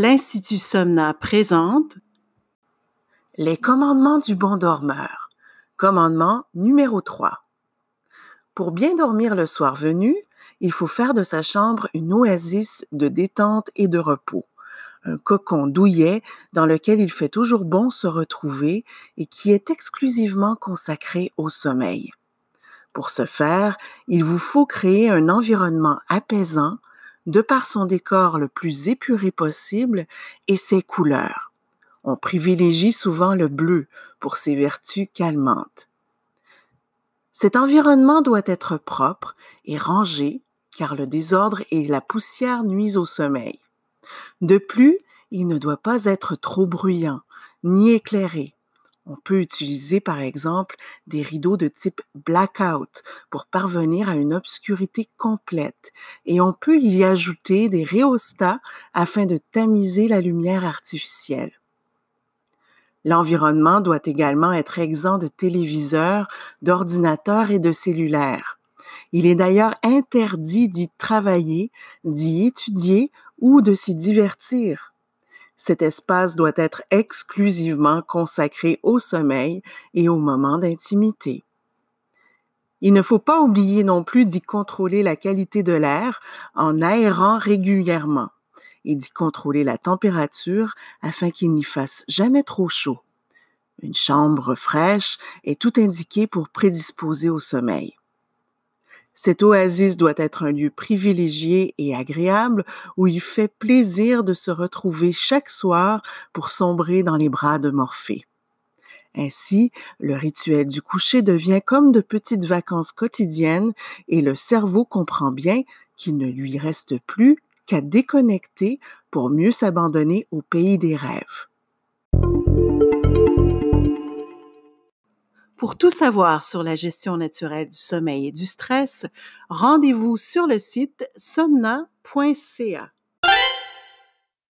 l'Institut Somna présente Les commandements du bon dormeur. Commandement numéro 3. Pour bien dormir le soir venu, il faut faire de sa chambre une oasis de détente et de repos, un cocon douillet dans lequel il fait toujours bon se retrouver et qui est exclusivement consacré au sommeil. Pour ce faire, il vous faut créer un environnement apaisant de par son décor le plus épuré possible et ses couleurs. On privilégie souvent le bleu pour ses vertus calmantes. Cet environnement doit être propre et rangé car le désordre et la poussière nuisent au sommeil. De plus, il ne doit pas être trop bruyant ni éclairé. On peut utiliser par exemple des rideaux de type blackout pour parvenir à une obscurité complète et on peut y ajouter des rhéostats afin de tamiser la lumière artificielle. L'environnement doit également être exempt de téléviseurs, d'ordinateurs et de cellulaires. Il est d'ailleurs interdit d'y travailler, d'y étudier ou de s'y divertir. Cet espace doit être exclusivement consacré au sommeil et aux moments d'intimité. Il ne faut pas oublier non plus d'y contrôler la qualité de l'air en aérant régulièrement et d'y contrôler la température afin qu'il n'y fasse jamais trop chaud. Une chambre fraîche est tout indiquée pour prédisposer au sommeil. Cette oasis doit être un lieu privilégié et agréable où il fait plaisir de se retrouver chaque soir pour sombrer dans les bras de Morphée. Ainsi, le rituel du coucher devient comme de petites vacances quotidiennes et le cerveau comprend bien qu'il ne lui reste plus qu'à déconnecter pour mieux s'abandonner au pays des rêves. Pour tout savoir sur la gestion naturelle du sommeil et du stress, rendez-vous sur le site somna.ca.